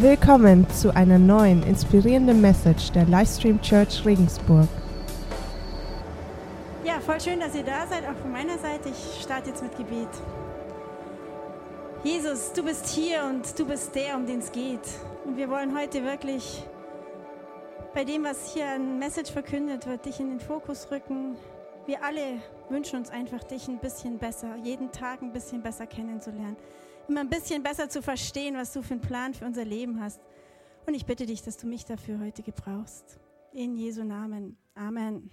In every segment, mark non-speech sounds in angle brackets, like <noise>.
Willkommen zu einer neuen inspirierenden Message der Livestream Church Regensburg. Ja, voll schön, dass ihr da seid, auch von meiner Seite. Ich starte jetzt mit Gebet. Jesus, du bist hier und du bist der, um den es geht. Und wir wollen heute wirklich bei dem, was hier ein Message verkündet wird, dich in den Fokus rücken. Wir alle wünschen uns einfach, dich ein bisschen besser, jeden Tag ein bisschen besser kennenzulernen immer ein bisschen besser zu verstehen, was du für einen Plan für unser Leben hast. Und ich bitte dich, dass du mich dafür heute gebrauchst. In Jesu Namen. Amen.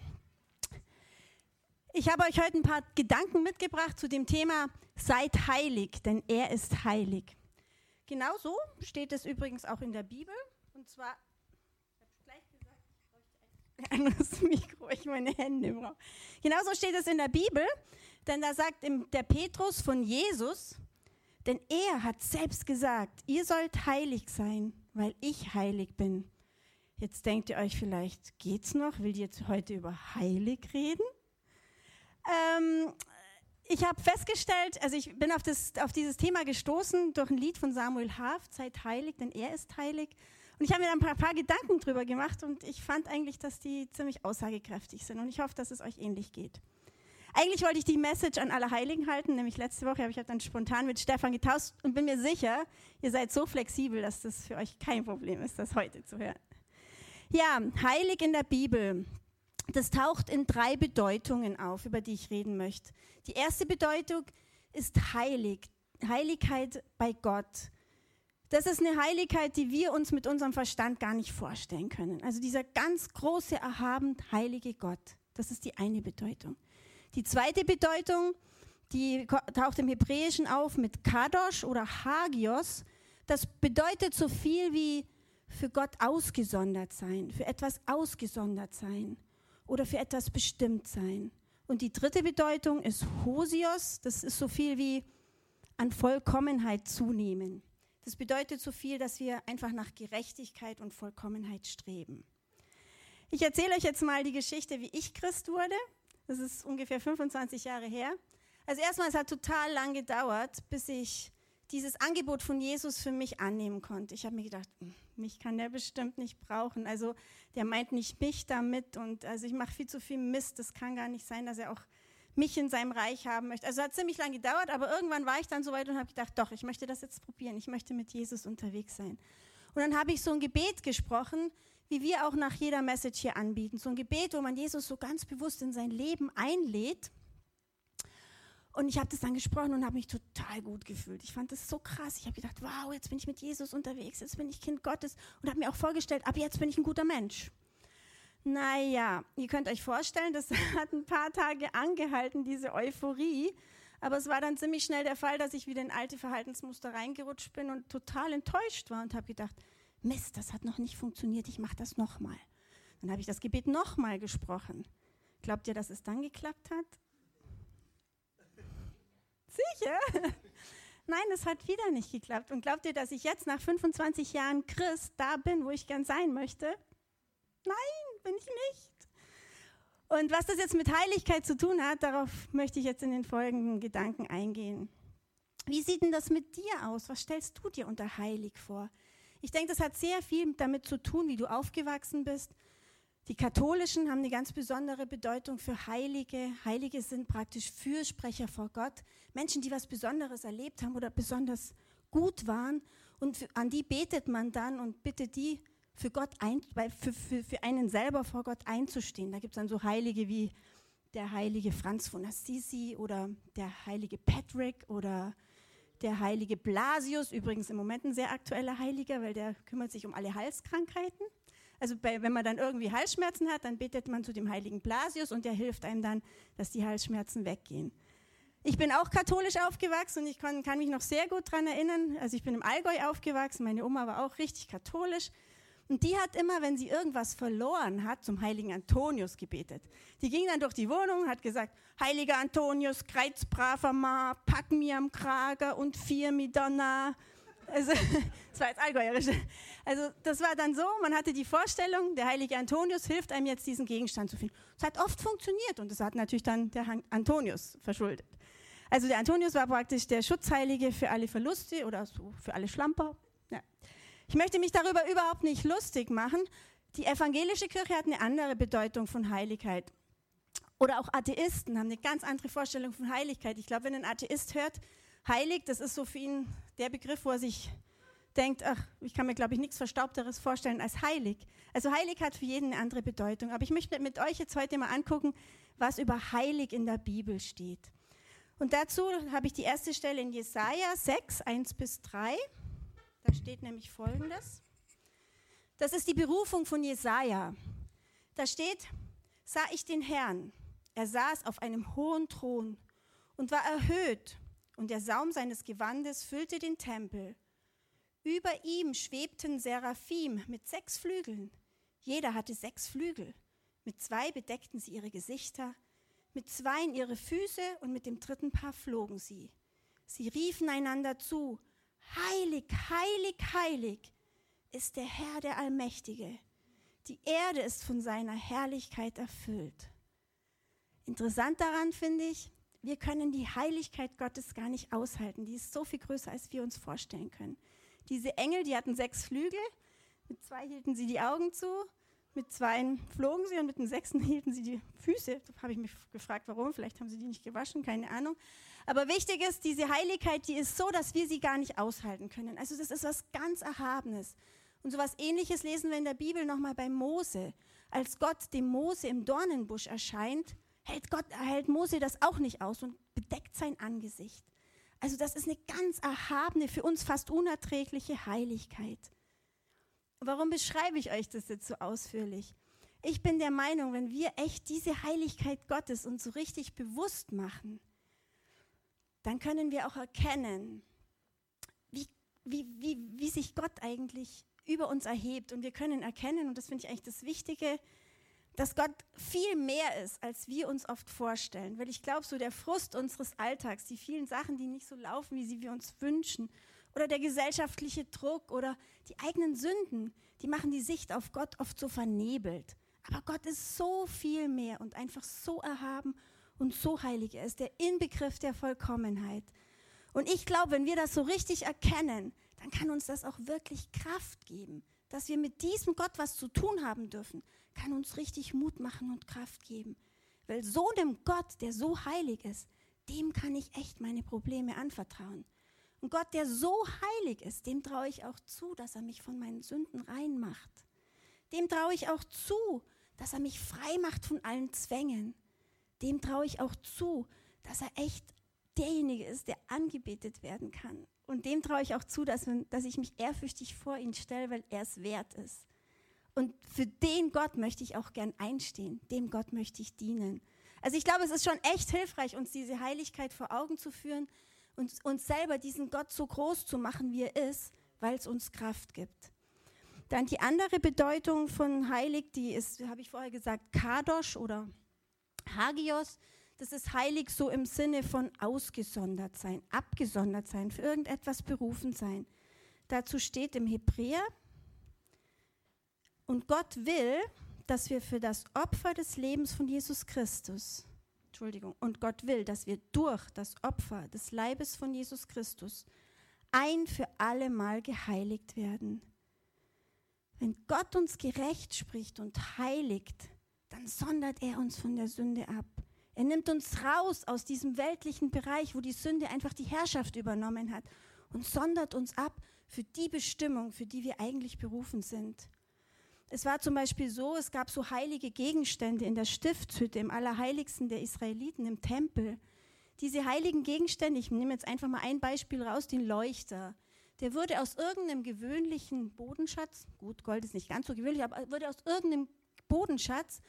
Ich habe euch heute ein paar Gedanken mitgebracht zu dem Thema Seid heilig, denn er ist heilig. Genauso steht es übrigens auch in der Bibel. Und zwar, ich habe gleich gesagt, ich bräuchte ein anderes <laughs> Mikro, ich meine Hände brauche. Genauso steht es in der Bibel, denn da sagt der Petrus von Jesus, denn er hat selbst gesagt, ihr sollt heilig sein, weil ich heilig bin. Jetzt denkt ihr euch vielleicht, geht's noch? Will die jetzt heute über heilig reden? Ähm, ich habe festgestellt, also ich bin auf, das, auf dieses Thema gestoßen durch ein Lied von Samuel Haft, Seid heilig, denn er ist heilig. Und ich habe mir ein paar, paar, Gedanken drüber gemacht und ich fand eigentlich, dass die ziemlich aussagekräftig sind. Und ich hoffe, dass es euch ähnlich geht. Eigentlich wollte ich die Message an alle Heiligen halten, nämlich letzte Woche habe ich dann spontan mit Stefan getauscht und bin mir sicher, ihr seid so flexibel, dass das für euch kein Problem ist, das heute zu hören. Ja, heilig in der Bibel. Das taucht in drei Bedeutungen auf, über die ich reden möchte. Die erste Bedeutung ist heilig, Heiligkeit bei Gott. Das ist eine Heiligkeit, die wir uns mit unserem Verstand gar nicht vorstellen können. Also dieser ganz große, erhaben, heilige Gott. Das ist die eine Bedeutung. Die zweite Bedeutung, die taucht im Hebräischen auf mit Kadosh oder Hagios. Das bedeutet so viel wie für Gott ausgesondert sein, für etwas ausgesondert sein oder für etwas bestimmt sein. Und die dritte Bedeutung ist Hosios, das ist so viel wie an Vollkommenheit zunehmen. Das bedeutet so viel, dass wir einfach nach Gerechtigkeit und Vollkommenheit streben. Ich erzähle euch jetzt mal die Geschichte, wie ich Christ wurde. Das ist ungefähr 25 Jahre her. Also erstmal, es hat total lang gedauert, bis ich dieses Angebot von Jesus für mich annehmen konnte. Ich habe mir gedacht, hm, mich kann der bestimmt nicht brauchen. Also der meint nicht mich damit und also ich mache viel zu viel Mist. Das kann gar nicht sein, dass er auch mich in seinem Reich haben möchte. Also hat ziemlich lange gedauert, aber irgendwann war ich dann so weit und habe gedacht, doch, ich möchte das jetzt probieren. Ich möchte mit Jesus unterwegs sein. Und dann habe ich so ein Gebet gesprochen, wie wir auch nach jeder Message hier anbieten. So ein Gebet, wo man Jesus so ganz bewusst in sein Leben einlädt. Und ich habe das dann gesprochen und habe mich total gut gefühlt. Ich fand das so krass. Ich habe gedacht, wow, jetzt bin ich mit Jesus unterwegs, jetzt bin ich Kind Gottes und habe mir auch vorgestellt, ab jetzt bin ich ein guter Mensch. Naja, ihr könnt euch vorstellen, das <laughs> hat ein paar Tage angehalten, diese Euphorie. Aber es war dann ziemlich schnell der Fall, dass ich wieder in alte Verhaltensmuster reingerutscht bin und total enttäuscht war und habe gedacht, Mist, das hat noch nicht funktioniert, ich mache das nochmal. Dann habe ich das Gebet nochmal gesprochen. Glaubt ihr, dass es dann geklappt hat? Sicher? Nein, es hat wieder nicht geklappt. Und glaubt ihr, dass ich jetzt nach 25 Jahren Christ da bin, wo ich gern sein möchte? Nein, bin ich nicht. Und was das jetzt mit Heiligkeit zu tun hat, darauf möchte ich jetzt in den folgenden Gedanken eingehen. Wie sieht denn das mit dir aus? Was stellst du dir unter heilig vor? Ich denke, das hat sehr viel damit zu tun, wie du aufgewachsen bist. Die Katholischen haben eine ganz besondere Bedeutung für Heilige. Heilige sind praktisch Fürsprecher vor Gott. Menschen, die was Besonderes erlebt haben oder besonders gut waren. Und an die betet man dann und bittet die, für, Gott ein, für, für, für einen selber vor Gott einzustehen. Da gibt es dann so Heilige wie der heilige Franz von Assisi oder der heilige Patrick oder der heilige Blasius, übrigens im Moment ein sehr aktueller Heiliger, weil der kümmert sich um alle Halskrankheiten. Also bei, wenn man dann irgendwie Halsschmerzen hat, dann betet man zu dem heiligen Blasius und der hilft einem dann, dass die Halsschmerzen weggehen. Ich bin auch katholisch aufgewachsen und ich kann, kann mich noch sehr gut daran erinnern. Also ich bin im Allgäu aufgewachsen, meine Oma war auch richtig katholisch. Und die hat immer, wenn sie irgendwas verloren hat, zum heiligen Antonius gebetet. Die ging dann durch die Wohnung, hat gesagt, heiliger Antonius, kreuzbraver Ma, pack mir am Krager und vier Midonna. Also, <laughs> das war jetzt allgäuerisch. Also, das war dann so, man hatte die Vorstellung, der heilige Antonius hilft einem jetzt, diesen Gegenstand zu finden. Es hat oft funktioniert und das hat natürlich dann der Antonius verschuldet. Also, der Antonius war praktisch der Schutzheilige für alle Verluste oder so für alle Schlamper. Ja. Ich möchte mich darüber überhaupt nicht lustig machen. Die evangelische Kirche hat eine andere Bedeutung von Heiligkeit. Oder auch Atheisten haben eine ganz andere Vorstellung von Heiligkeit. Ich glaube, wenn ein Atheist hört, heilig, das ist so für ihn der Begriff, wo er sich denkt, ach, ich kann mir, glaube ich, nichts Verstaubteres vorstellen als heilig. Also heilig hat für jeden eine andere Bedeutung. Aber ich möchte mit euch jetzt heute mal angucken, was über heilig in der Bibel steht. Und dazu habe ich die erste Stelle in Jesaja 6, 1 bis 3. Da steht nämlich folgendes. Das ist die Berufung von Jesaja. Da steht, sah ich den Herrn. Er saß auf einem hohen Thron und war erhöht, und der Saum seines Gewandes füllte den Tempel. Über ihm schwebten Seraphim mit sechs Flügeln. Jeder hatte sechs Flügel. Mit zwei bedeckten sie ihre Gesichter, mit zweien ihre Füße und mit dem dritten Paar flogen sie. Sie riefen einander zu, Heilig, heilig, heilig ist der Herr der Allmächtige. Die Erde ist von seiner Herrlichkeit erfüllt. Interessant daran finde ich, wir können die Heiligkeit Gottes gar nicht aushalten. Die ist so viel größer, als wir uns vorstellen können. Diese Engel, die hatten sechs Flügel, mit zwei hielten sie die Augen zu, mit zwei flogen sie und mit dem sechsten <laughs> hielten sie die Füße. Da habe ich mich gefragt, warum. Vielleicht haben sie die nicht gewaschen, keine Ahnung. Aber wichtig ist, diese Heiligkeit, die ist so, dass wir sie gar nicht aushalten können. Also das ist was ganz Erhabenes. Und so was Ähnliches lesen wir in der Bibel nochmal bei Mose. Als Gott dem Mose im Dornenbusch erscheint, hält Gott, hält Mose das auch nicht aus und bedeckt sein Angesicht. Also das ist eine ganz erhabene, für uns fast unerträgliche Heiligkeit. Warum beschreibe ich euch das jetzt so ausführlich? Ich bin der Meinung, wenn wir echt diese Heiligkeit Gottes uns so richtig bewusst machen, dann können wir auch erkennen, wie, wie, wie, wie sich Gott eigentlich über uns erhebt. Und wir können erkennen, und das finde ich eigentlich das Wichtige, dass Gott viel mehr ist, als wir uns oft vorstellen. Weil ich glaube, so der Frust unseres Alltags, die vielen Sachen, die nicht so laufen, wie sie wir uns wünschen, oder der gesellschaftliche Druck oder die eigenen Sünden, die machen die Sicht auf Gott oft so vernebelt. Aber Gott ist so viel mehr und einfach so erhaben und so heilig. Er ist der Inbegriff der Vollkommenheit. Und ich glaube, wenn wir das so richtig erkennen, dann kann uns das auch wirklich Kraft geben. Dass wir mit diesem Gott was zu tun haben dürfen, kann uns richtig Mut machen und Kraft geben. Weil so einem Gott, der so heilig ist, dem kann ich echt meine Probleme anvertrauen. Und Gott, der so heilig ist, dem traue ich auch zu, dass er mich von meinen Sünden reinmacht. Dem traue ich auch zu, dass er mich frei macht von allen Zwängen. Dem traue ich auch zu, dass er echt derjenige ist, der angebetet werden kann. Und dem traue ich auch zu, dass, dass ich mich ehrfürchtig vor ihn stelle, weil er es wert ist. Und für den Gott möchte ich auch gern einstehen. Dem Gott möchte ich dienen. Also ich glaube, es ist schon echt hilfreich, uns diese Heiligkeit vor Augen zu führen und uns selber diesen Gott so groß zu machen, wie er ist, weil es uns Kraft gibt. Dann die andere Bedeutung von heilig, die ist, habe ich vorher gesagt, Kadosh oder Hagios. Das ist heilig so im Sinne von ausgesondert sein, abgesondert sein, für irgendetwas berufen sein. Dazu steht im Hebräer, und Gott will, dass wir für das Opfer des Lebens von Jesus Christus, Entschuldigung, und Gott will, dass wir durch das Opfer des Leibes von Jesus Christus ein für alle Mal geheiligt werden. Wenn Gott uns gerecht spricht und heiligt, dann sondert er uns von der Sünde ab. Er nimmt uns raus aus diesem weltlichen Bereich, wo die Sünde einfach die Herrschaft übernommen hat und sondert uns ab für die Bestimmung, für die wir eigentlich berufen sind. Es war zum Beispiel so, es gab so heilige Gegenstände in der Stiftshütte, im Allerheiligsten der Israeliten, im Tempel. Diese heiligen Gegenstände, ich nehme jetzt einfach mal ein Beispiel raus, den Leuchter. Der wurde aus irgendeinem gewöhnlichen Bodenschatz, gut, Gold ist nicht ganz so gewöhnlich, aber wurde aus irgendeinem Bodenschatz,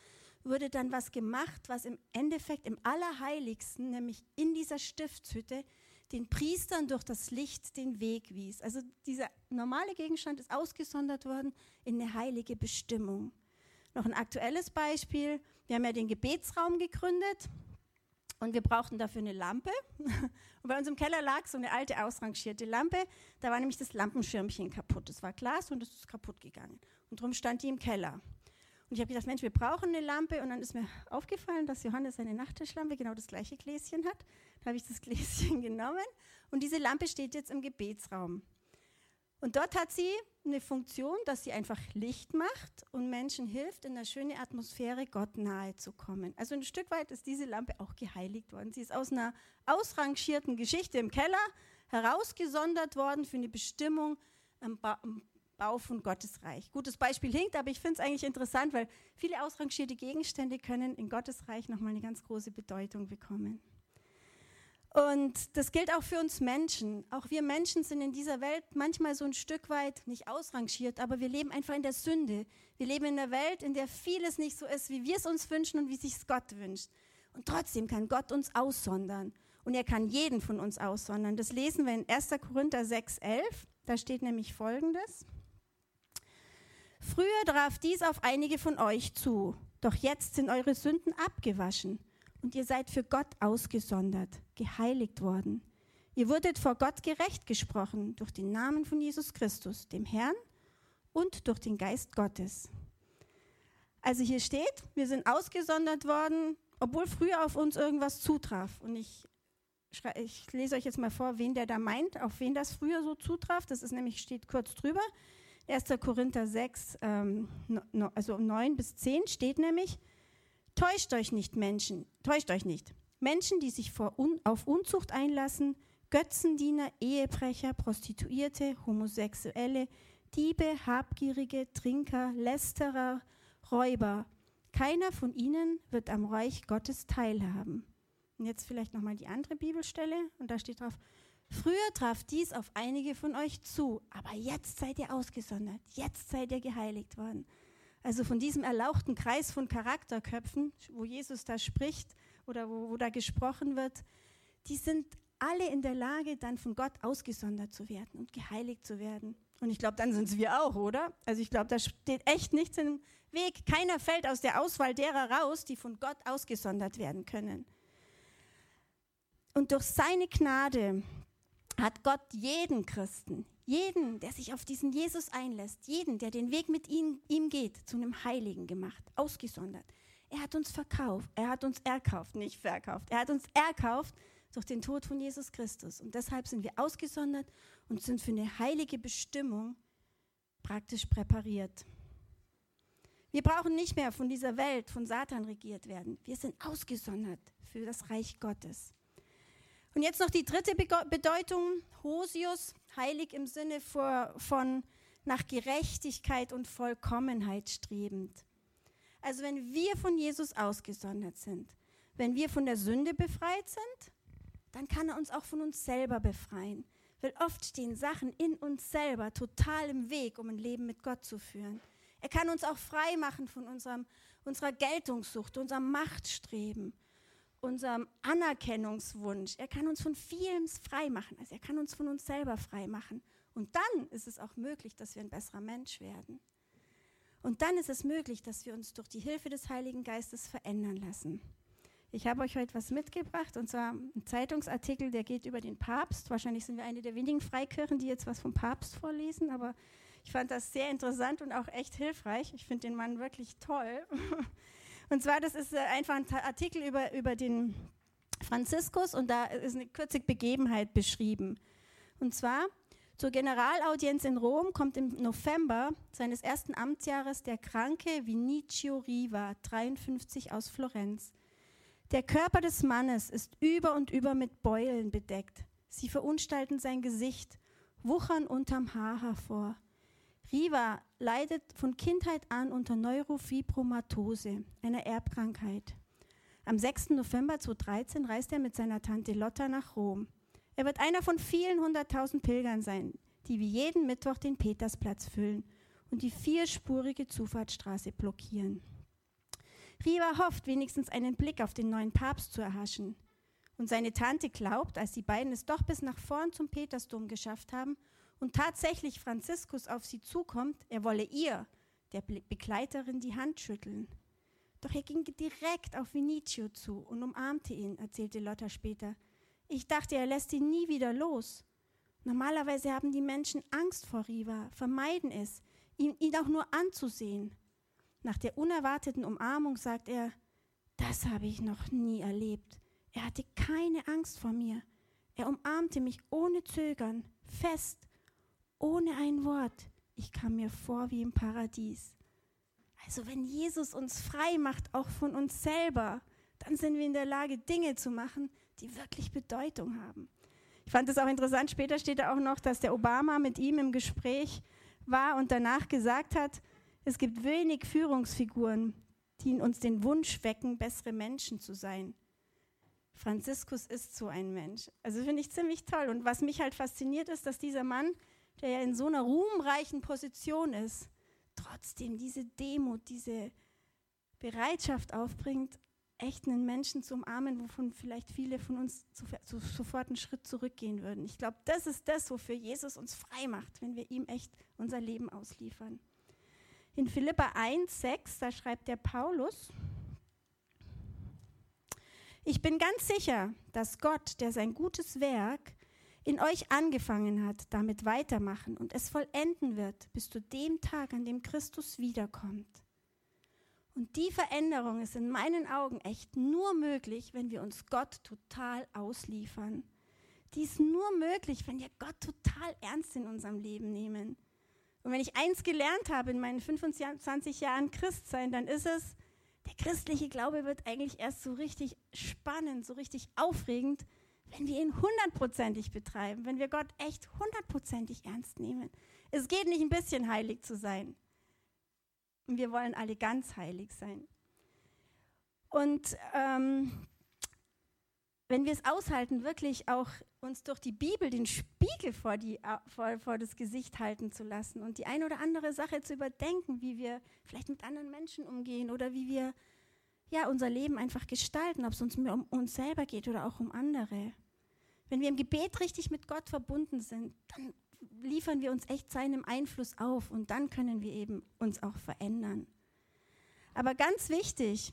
wurde dann was gemacht, was im Endeffekt im Allerheiligsten, nämlich in dieser Stiftshütte, den Priestern durch das Licht den Weg wies. Also dieser normale Gegenstand ist ausgesondert worden in eine heilige Bestimmung. Noch ein aktuelles Beispiel. Wir haben ja den Gebetsraum gegründet und wir brauchten dafür eine Lampe. <laughs> Und bei uns im Keller lag so eine alte ausrangierte Lampe. Da war nämlich das Lampenschirmchen kaputt. Das war Glas und es ist kaputt gegangen. Und darum stand die im Keller. Und ich habe gedacht, Mensch, wir brauchen eine Lampe. Und dann ist mir aufgefallen, dass Johannes eine Nachttischlampe genau das gleiche Gläschen hat. Da habe ich das <laughs> Gläschen genommen und diese Lampe steht jetzt im Gebetsraum. Und dort hat sie eine Funktion, dass sie einfach Licht macht und Menschen hilft, in eine schöne Atmosphäre Gott nahe zu kommen. Also ein Stück weit ist diese Lampe auch geheiligt worden. Sie ist aus einer ausrangierten Geschichte im Keller herausgesondert worden für eine Bestimmung am, ba am Bau von Gottes Reich. Gutes Beispiel hinkt, aber ich finde es eigentlich interessant, weil viele ausrangierte Gegenstände können in Gottes Reich nochmal eine ganz große Bedeutung bekommen. Und das gilt auch für uns Menschen. Auch wir Menschen sind in dieser Welt manchmal so ein Stück weit nicht ausrangiert, aber wir leben einfach in der Sünde. Wir leben in einer Welt, in der vieles nicht so ist, wie wir es uns wünschen und wie sich Gott wünscht. Und trotzdem kann Gott uns aussondern. Und er kann jeden von uns aussondern. Das lesen wir in 1. Korinther 6, 11. Da steht nämlich Folgendes. Früher traf dies auf einige von euch zu, doch jetzt sind eure Sünden abgewaschen und ihr seid für Gott ausgesondert, geheiligt worden. Ihr wurdet vor Gott gerecht gesprochen durch den Namen von Jesus Christus, dem Herrn, und durch den Geist Gottes. Also hier steht, wir sind ausgesondert worden, obwohl früher auf uns irgendwas zutraf. Und ich, ich lese euch jetzt mal vor, wen der da meint, auf wen das früher so zutraf. Das ist nämlich, steht kurz drüber. 1. Korinther 6, ähm, no, also 9 bis 10 steht nämlich, Täuscht euch nicht, Menschen, täuscht euch nicht. Menschen, die sich un, auf Unzucht einlassen, Götzendiener, Ehebrecher, Prostituierte, Homosexuelle, Diebe, Habgierige, Trinker, Lästerer, Räuber. Keiner von ihnen wird am Reich Gottes teilhaben. Und jetzt vielleicht nochmal die andere Bibelstelle und da steht drauf, früher traf dies auf einige von euch zu, aber jetzt seid ihr ausgesondert, jetzt seid ihr geheiligt worden. Also von diesem erlauchten Kreis von Charakterköpfen, wo Jesus da spricht oder wo, wo da gesprochen wird, die sind alle in der Lage, dann von Gott ausgesondert zu werden und geheiligt zu werden. Und ich glaube, dann sind es wir auch, oder? Also ich glaube, da steht echt nichts im Weg. Keiner fällt aus der Auswahl derer raus, die von Gott ausgesondert werden können. Und durch seine Gnade hat Gott jeden Christen, jeden, der sich auf diesen Jesus einlässt, jeden, der den Weg mit ihm, ihm geht, zu einem Heiligen gemacht, ausgesondert. Er hat uns verkauft, er hat uns erkauft, nicht verkauft. Er hat uns erkauft durch den Tod von Jesus Christus. Und deshalb sind wir ausgesondert und sind für eine heilige Bestimmung praktisch präpariert. Wir brauchen nicht mehr von dieser Welt, von Satan regiert werden. Wir sind ausgesondert für das Reich Gottes. Und jetzt noch die dritte Bedeutung, Hosius, heilig im Sinne von nach Gerechtigkeit und Vollkommenheit strebend. Also wenn wir von Jesus ausgesondert sind, wenn wir von der Sünde befreit sind, dann kann er uns auch von uns selber befreien. Weil oft stehen Sachen in uns selber total im Weg, um ein Leben mit Gott zu führen. Er kann uns auch frei machen von unserem, unserer Geltungssucht, unserem Machtstreben, unserem Anerkennungswunsch. Er kann uns von vielem frei machen. Also er kann uns von uns selber frei machen. Und dann ist es auch möglich, dass wir ein besserer Mensch werden. Und dann ist es möglich, dass wir uns durch die Hilfe des Heiligen Geistes verändern lassen. Ich habe euch heute was mitgebracht, und zwar ein Zeitungsartikel, der geht über den Papst. Wahrscheinlich sind wir eine der wenigen Freikirchen, die jetzt was vom Papst vorlesen, aber ich fand das sehr interessant und auch echt hilfreich. Ich finde den Mann wirklich toll. <laughs> Und zwar, das ist äh, einfach ein Artikel über, über den Franziskus und da ist eine kurze Begebenheit beschrieben. Und zwar, zur Generalaudienz in Rom kommt im November seines ersten Amtsjahres der kranke Vinicio Riva, 53 aus Florenz. Der Körper des Mannes ist über und über mit Beulen bedeckt. Sie verunstalten sein Gesicht, wuchern unterm Haar hervor. Riva leidet von Kindheit an unter Neurofibromatose, einer Erbkrankheit. Am 6. November 2013 reist er mit seiner Tante Lotta nach Rom. Er wird einer von vielen hunderttausend Pilgern sein, die wie jeden Mittwoch den Petersplatz füllen und die vierspurige Zufahrtsstraße blockieren. Riva hofft, wenigstens einen Blick auf den neuen Papst zu erhaschen. Und seine Tante glaubt, als die beiden es doch bis nach vorn zum Petersdom geschafft haben und tatsächlich Franziskus auf sie zukommt, er wolle ihr, der Begleiterin, die Hand schütteln. Doch er ging direkt auf Vinicio zu und umarmte ihn, erzählte Lotta später. Ich dachte, er lässt ihn nie wieder los. Normalerweise haben die Menschen Angst vor Riva, vermeiden es, ihn, ihn auch nur anzusehen. Nach der unerwarteten Umarmung sagt er, das habe ich noch nie erlebt. Er hatte keine Angst vor mir. Er umarmte mich ohne Zögern, fest ohne ein Wort. ich kam mir vor wie im Paradies. Also wenn Jesus uns frei macht, auch von uns selber, dann sind wir in der Lage, Dinge zu machen, die wirklich Bedeutung haben. Ich fand es auch interessant, später steht da auch noch, dass der Obama mit ihm im Gespräch war und danach gesagt hat, es gibt wenig Führungsfiguren, die in uns den Wunsch wecken, bessere Menschen zu sein. Franziskus ist so ein Mensch. Also finde ich ziemlich toll. Und was mich halt fasziniert ist, dass dieser Mann, der ja in so einer ruhmreichen Position ist, trotzdem diese Demut, diese Bereitschaft aufbringt, echt einen Menschen zu umarmen, wovon vielleicht viele von uns sofort einen Schritt zurückgehen würden. Ich glaube, das ist das, wofür Jesus uns frei macht, wenn wir ihm echt unser Leben ausliefern. In Philippa 1, 6, da schreibt der Paulus, ich bin ganz sicher, dass Gott, der sein gutes Werk in euch angefangen hat, damit weitermachen und es vollenden wird bis zu dem Tag, an dem Christus wiederkommt. Und die Veränderung ist in meinen Augen echt nur möglich, wenn wir uns Gott total ausliefern. Die ist nur möglich, wenn wir Gott total ernst in unserem Leben nehmen. Und wenn ich eins gelernt habe in meinen 25 Jahren Christsein, dann ist es, der christliche Glaube wird eigentlich erst so richtig spannend, so richtig aufregend, wenn wir ihn hundertprozentig betreiben, wenn wir Gott echt hundertprozentig ernst nehmen. Es geht nicht ein bisschen heilig zu sein. Und wir wollen alle ganz heilig sein. Und ähm, wenn wir es aushalten, wirklich auch uns durch die Bibel den Spiegel vor, die, vor, vor das Gesicht halten zu lassen und die eine oder andere Sache zu überdenken, wie wir vielleicht mit anderen Menschen umgehen oder wie wir ja, unser Leben einfach gestalten, ob es uns um uns selber geht oder auch um andere. Wenn wir im Gebet richtig mit Gott verbunden sind, dann liefern wir uns echt seinem Einfluss auf und dann können wir eben uns auch verändern. Aber ganz wichtig,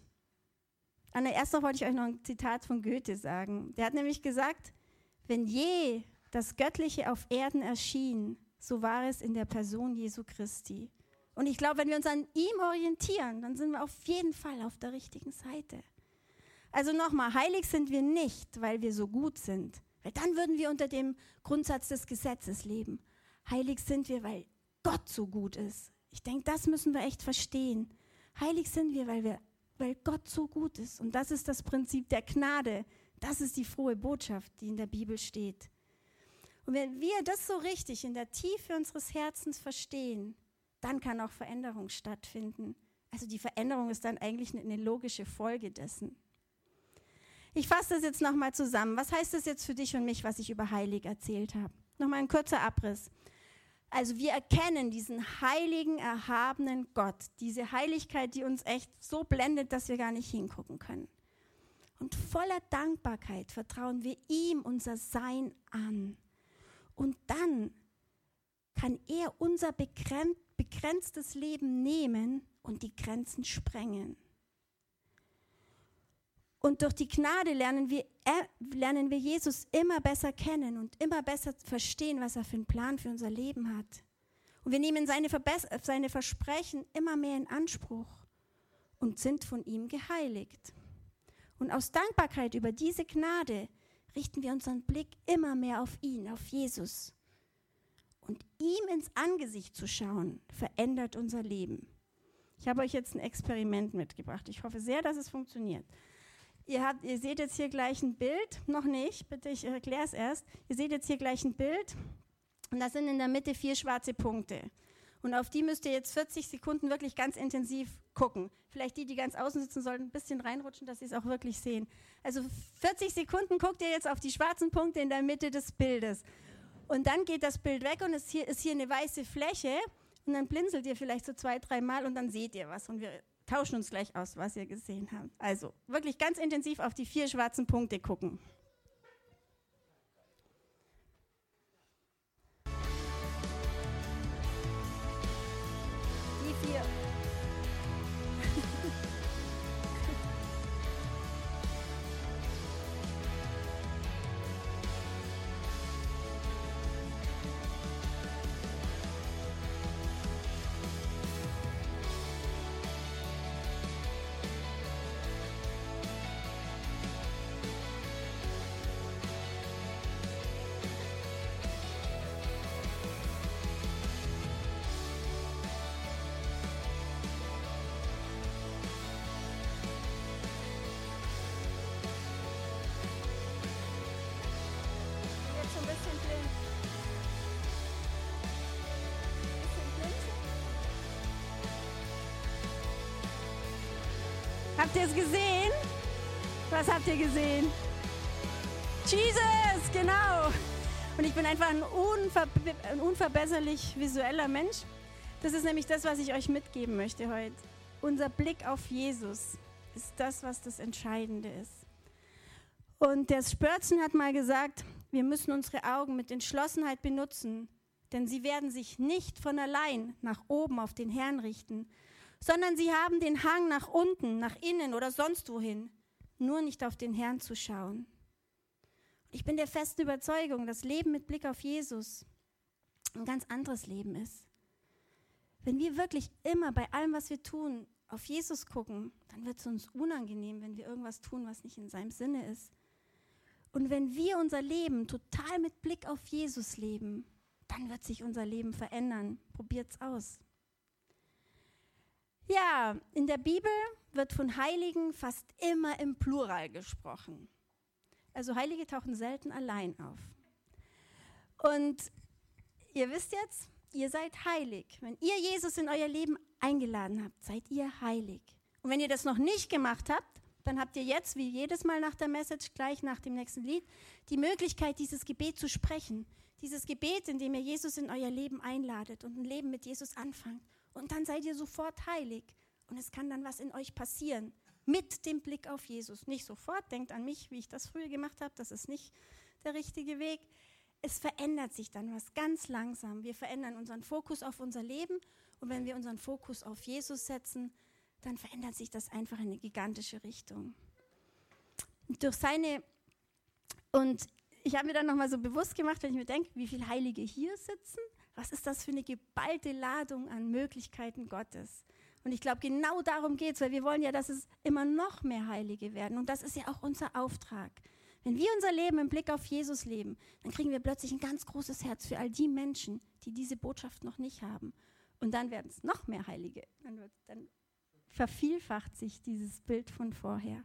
an der ersten wollte ich euch noch ein Zitat von Goethe sagen. Der hat nämlich gesagt, wenn je das Göttliche auf Erden erschien, so war es in der Person Jesu Christi. Und ich glaube, wenn wir uns an ihm orientieren, dann sind wir auf jeden Fall auf der richtigen Seite. Also nochmal, heilig sind wir nicht, weil wir so gut sind, weil dann würden wir unter dem Grundsatz des Gesetzes leben. Heilig sind wir, weil Gott so gut ist. Ich denke, das müssen wir echt verstehen. Heilig sind wir, weil, wir, weil Gott so gut ist. Und das ist das Prinzip der Gnade. Das ist die frohe Botschaft, die in der Bibel steht. Und wenn wir das so richtig in der Tiefe unseres Herzens verstehen, dann kann auch Veränderung stattfinden. Also die Veränderung ist dann eigentlich eine logische Folge dessen. Ich fasse das jetzt nochmal zusammen. Was heißt das jetzt für dich und mich, was ich über heilig erzählt habe? Nochmal ein kurzer Abriss. Also wir erkennen diesen heiligen, erhabenen Gott, diese Heiligkeit, die uns echt so blendet, dass wir gar nicht hingucken können. Und voller Dankbarkeit vertrauen wir ihm unser Sein an. Und dann kann er unser begrenztes Leben nehmen und die Grenzen sprengen. Und durch die Gnade lernen wir, äh, lernen wir Jesus immer besser kennen und immer besser verstehen, was er für einen Plan für unser Leben hat. Und wir nehmen seine, seine Versprechen immer mehr in Anspruch und sind von ihm geheiligt. Und aus Dankbarkeit über diese Gnade richten wir unseren Blick immer mehr auf ihn, auf Jesus. Und ihm ins Angesicht zu schauen, verändert unser Leben. Ich habe euch jetzt ein Experiment mitgebracht. Ich hoffe sehr, dass es funktioniert. Ihr, habt, ihr seht jetzt hier gleich ein Bild, noch nicht, bitte, ich erkläre es erst. Ihr seht jetzt hier gleich ein Bild und da sind in der Mitte vier schwarze Punkte. Und auf die müsst ihr jetzt 40 Sekunden wirklich ganz intensiv gucken. Vielleicht die, die ganz außen sitzen, sollten ein bisschen reinrutschen, dass sie es auch wirklich sehen. Also 40 Sekunden guckt ihr jetzt auf die schwarzen Punkte in der Mitte des Bildes. Und dann geht das Bild weg und es hier, ist hier eine weiße Fläche. Und dann blinzelt ihr vielleicht so zwei, drei Mal und dann seht ihr was. Und wir tauschen uns gleich aus, was ihr gesehen habt. Also wirklich ganz intensiv auf die vier schwarzen Punkte gucken. Habt ihr es gesehen? Was habt ihr gesehen? Jesus, genau. Und ich bin einfach ein, unver ein unverbesserlich visueller Mensch. Das ist nämlich das, was ich euch mitgeben möchte heute. Unser Blick auf Jesus ist das, was das Entscheidende ist. Und der Spörzen hat mal gesagt, wir müssen unsere Augen mit Entschlossenheit benutzen, denn sie werden sich nicht von allein nach oben auf den Herrn richten, sondern sie haben den Hang nach unten, nach innen oder sonst wohin, nur nicht auf den Herrn zu schauen. Ich bin der festen Überzeugung, dass Leben mit Blick auf Jesus ein ganz anderes Leben ist. Wenn wir wirklich immer bei allem, was wir tun, auf Jesus gucken, dann wird es uns unangenehm, wenn wir irgendwas tun, was nicht in seinem Sinne ist. Und wenn wir unser Leben total mit Blick auf Jesus leben, dann wird sich unser Leben verändern. Probiert's aus. Ja, in der Bibel wird von Heiligen fast immer im Plural gesprochen. Also Heilige tauchen selten allein auf. Und ihr wisst jetzt, ihr seid heilig. Wenn ihr Jesus in euer Leben eingeladen habt, seid ihr heilig. Und wenn ihr das noch nicht gemacht habt, dann habt ihr jetzt, wie jedes Mal nach der Message, gleich nach dem nächsten Lied, die Möglichkeit, dieses Gebet zu sprechen. Dieses Gebet, in dem ihr Jesus in euer Leben einladet und ein Leben mit Jesus anfangt. Und dann seid ihr sofort heilig. Und es kann dann was in euch passieren. Mit dem Blick auf Jesus. Nicht sofort, denkt an mich, wie ich das früher gemacht habe. Das ist nicht der richtige Weg. Es verändert sich dann was ganz langsam. Wir verändern unseren Fokus auf unser Leben. Und wenn wir unseren Fokus auf Jesus setzen, dann verändert sich das einfach in eine gigantische Richtung. durch seine und ich habe mir dann nochmal so bewusst gemacht, wenn ich mir denke, wie viele Heilige hier sitzen, was ist das für eine geballte Ladung an Möglichkeiten Gottes? Und ich glaube, genau darum geht es, weil wir wollen ja, dass es immer noch mehr Heilige werden. Und das ist ja auch unser Auftrag. Wenn wir unser Leben im Blick auf Jesus leben, dann kriegen wir plötzlich ein ganz großes Herz für all die Menschen, die diese Botschaft noch nicht haben. Und dann werden es noch mehr Heilige. Dann, dann vervielfacht sich dieses Bild von vorher.